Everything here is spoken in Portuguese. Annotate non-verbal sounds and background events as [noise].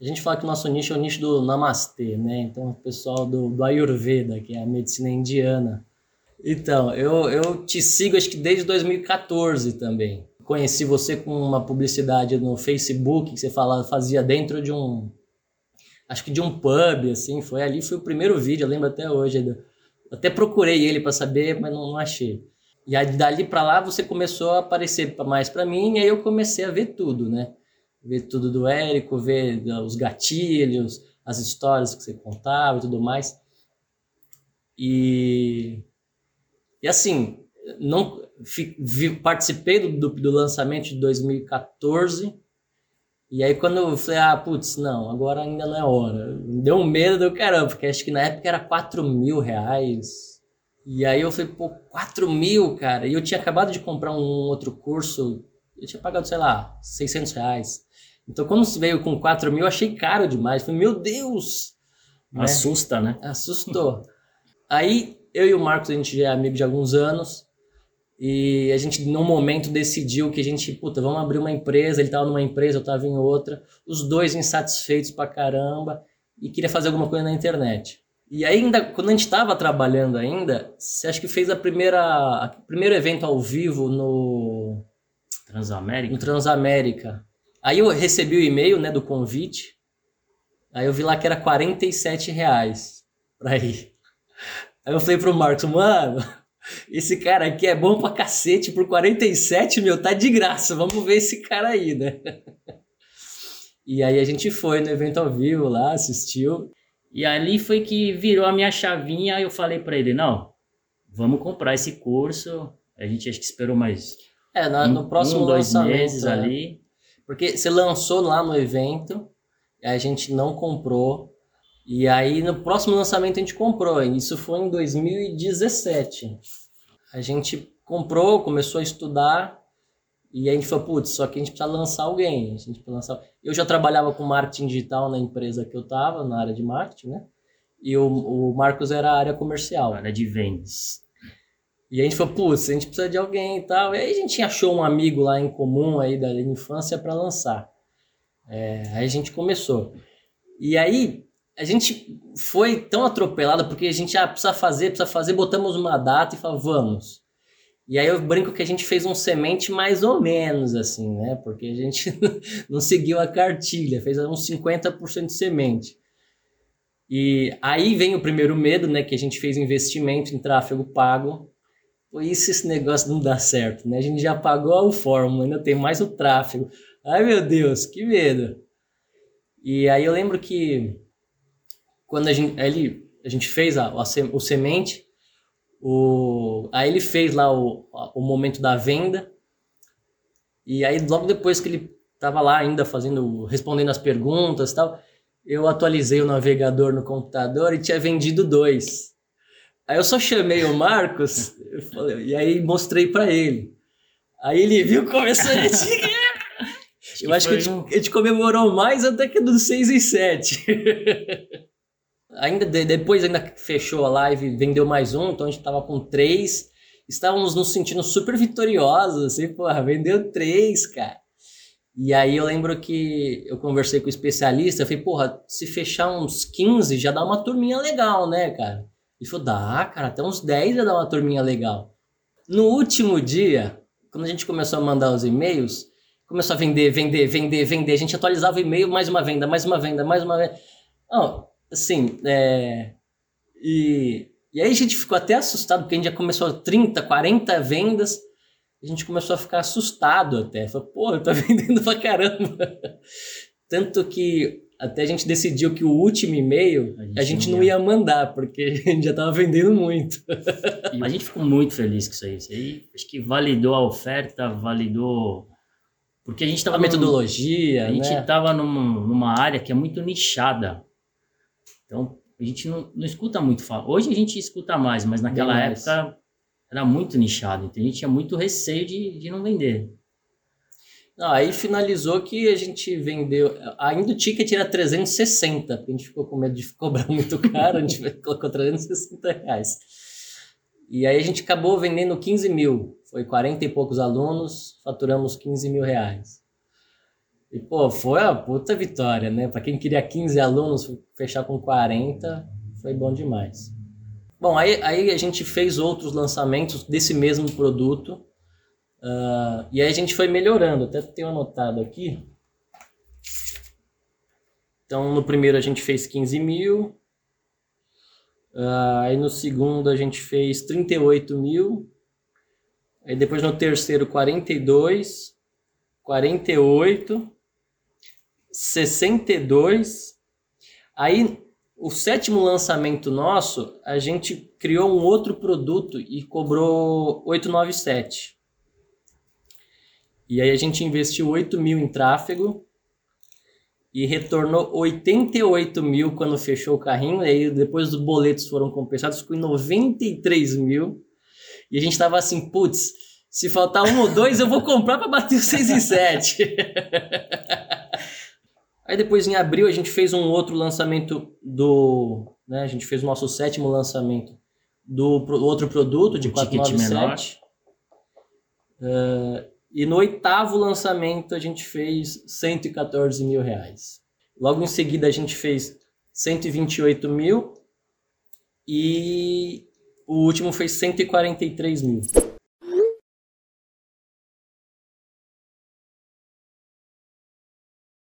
A gente fala que o nosso nicho é o nicho do Namastê, né? Então, o pessoal do, do Ayurveda, que é a medicina indiana. Então, eu, eu te sigo acho que desde 2014 também. Conheci você com uma publicidade no Facebook que você fala, fazia dentro de um. Acho que de um pub, assim. Foi ali, foi o primeiro vídeo, eu lembro até hoje. Até procurei ele para saber, mas não, não achei. E aí, dali para lá você começou a aparecer mais para mim, e aí eu comecei a ver tudo, né? Ver tudo do Érico, ver os gatilhos, as histórias que você contava e tudo mais. E, e assim, não vi, participei do, do, do, lançamento de 2014. E aí quando eu falei, ah, putz, não, agora ainda não é hora. Me deu um medo do caramba, porque acho que na época era 4 mil reais e aí eu falei, pô, 4 mil, cara. E eu tinha acabado de comprar um outro curso, eu tinha pagado, sei lá, 600 reais. Então quando se veio com 4 mil, eu achei caro demais. falei, meu Deus! Né? Assusta, né? Assustou. aí eu e o Marcos, a gente já é amigo de alguns anos. E a gente, num momento, decidiu que a gente, puta, vamos abrir uma empresa. Ele tava numa empresa, eu tava em outra. Os dois insatisfeitos pra caramba. E queria fazer alguma coisa na internet. E ainda, quando a gente estava trabalhando ainda, você acha que fez a primeira, o primeiro evento ao vivo no Transamérica? No Transamérica. Aí eu recebi o e-mail, né, do convite. Aí eu vi lá que era 47 reais pra ir. Aí eu falei pro Marcos, mano, esse cara aqui é bom pra cacete, por 47, meu, tá de graça, vamos ver esse cara aí, né? E aí a gente foi no evento ao vivo lá, assistiu. E ali foi que virou a minha chavinha. Eu falei para ele: não, vamos comprar esse curso. A gente acho que esperou mais. É, no, no próximo um, dois meses é. ali. Porque você lançou lá no evento, a gente não comprou. E aí no próximo lançamento a gente comprou. Isso foi em 2017. A gente comprou, começou a estudar. E a gente falou, putz, só que a gente precisa lançar alguém. A gente lançar... Eu já trabalhava com marketing digital na empresa que eu estava, na área de marketing, né? E o, o Marcos era a área comercial. Área de vendas. E a gente falou, putz, a gente precisa de alguém e tal. E aí a gente achou um amigo lá em comum aí da infância para lançar. É, aí a gente começou. E aí a gente foi tão atropelado porque a gente ah, precisa fazer, precisa fazer, botamos uma data e falou, vamos. E aí eu brinco que a gente fez um semente mais ou menos, assim, né? Porque a gente [laughs] não seguiu a cartilha, fez uns 50% de semente. E aí vem o primeiro medo, né? Que a gente fez investimento em tráfego pago. Foi isso esse negócio não dá certo, né? A gente já pagou a fórmula, ainda tem mais o tráfego. Ai meu Deus, que medo! E aí eu lembro que quando a gente, ele, a gente fez a, a, o semente, o, aí ele fez lá o, o momento da venda. E aí logo depois que ele estava lá ainda fazendo, respondendo as perguntas e tal, eu atualizei o navegador no computador e tinha vendido dois. Aí eu só chamei o Marcos falei, e aí mostrei para ele. Aí ele viu, começou a dizer, Eu acho que a gente, a gente comemorou mais até que do 6 e 7. ainda de, depois ainda fechou a live, vendeu mais um, então a gente tava com três. Estávamos nos sentindo super vitoriosos, assim, porra, vendeu três, cara. E aí eu lembro que eu conversei com o especialista, eu falei, porra, se fechar uns 15 já dá uma turminha legal, né, cara? Ele falou, dá, cara, até uns 10 já dá uma turminha legal. No último dia, quando a gente começou a mandar os e-mails, começou a vender, vender, vender, vender. A gente atualizava o e-mail, mais uma venda, mais uma venda, mais uma venda. Assim, é, e, e aí a gente ficou até assustado, porque a gente já começou 30, 40 vendas, a gente começou a ficar assustado até. Falou, pô, tá [laughs] vendendo pra caramba. Tanto que até a gente decidiu que o último e-mail a gente, a gente não, ia. ia mandar, porque [laughs] a gente já tava vendendo muito. E a gente ficou muito feliz com isso aí. Isso aí acho que validou a oferta, validou. Porque a gente tava. A metodologia. Num, a gente né? tava numa, numa área que é muito nichada. Então, a gente não, não escuta muito falar. Hoje a gente escuta mais, mas naquela Bem época mais. era muito nichado. Então a gente tinha muito receio de, de não vender. Aí finalizou que a gente vendeu. Ainda o ticket era 360, porque a gente ficou com medo de cobrar [laughs] muito caro, a gente colocou 360 reais. E aí a gente acabou vendendo 15 mil. Foi 40 e poucos alunos, faturamos 15 mil reais. E, pô, foi a puta vitória, né? Para quem queria 15 alunos, fechar com 40 foi bom demais. Bom, aí, aí a gente fez outros lançamentos desse mesmo produto. Uh, e aí a gente foi melhorando, até tenho anotado aqui. Então, no primeiro a gente fez 15 mil. Uh, aí no segundo a gente fez 38 mil. Aí depois no terceiro, 42, 48, 62. Aí o sétimo lançamento nosso, a gente criou um outro produto e cobrou 897. E aí a gente investiu 8 mil em tráfego e retornou 88 mil quando fechou o carrinho. E aí depois os boletos foram compensados, ficou em 93 mil. E a gente tava assim, putz, se faltar um ou dois eu vou comprar para bater os 6 e 7. Aí depois em abril a gente fez um outro lançamento do. Né, a gente fez o nosso sétimo lançamento do outro produto de 497. Uh, e no oitavo lançamento a gente fez 114 mil reais. Logo em seguida a gente fez 128 mil e o último foi 143 mil.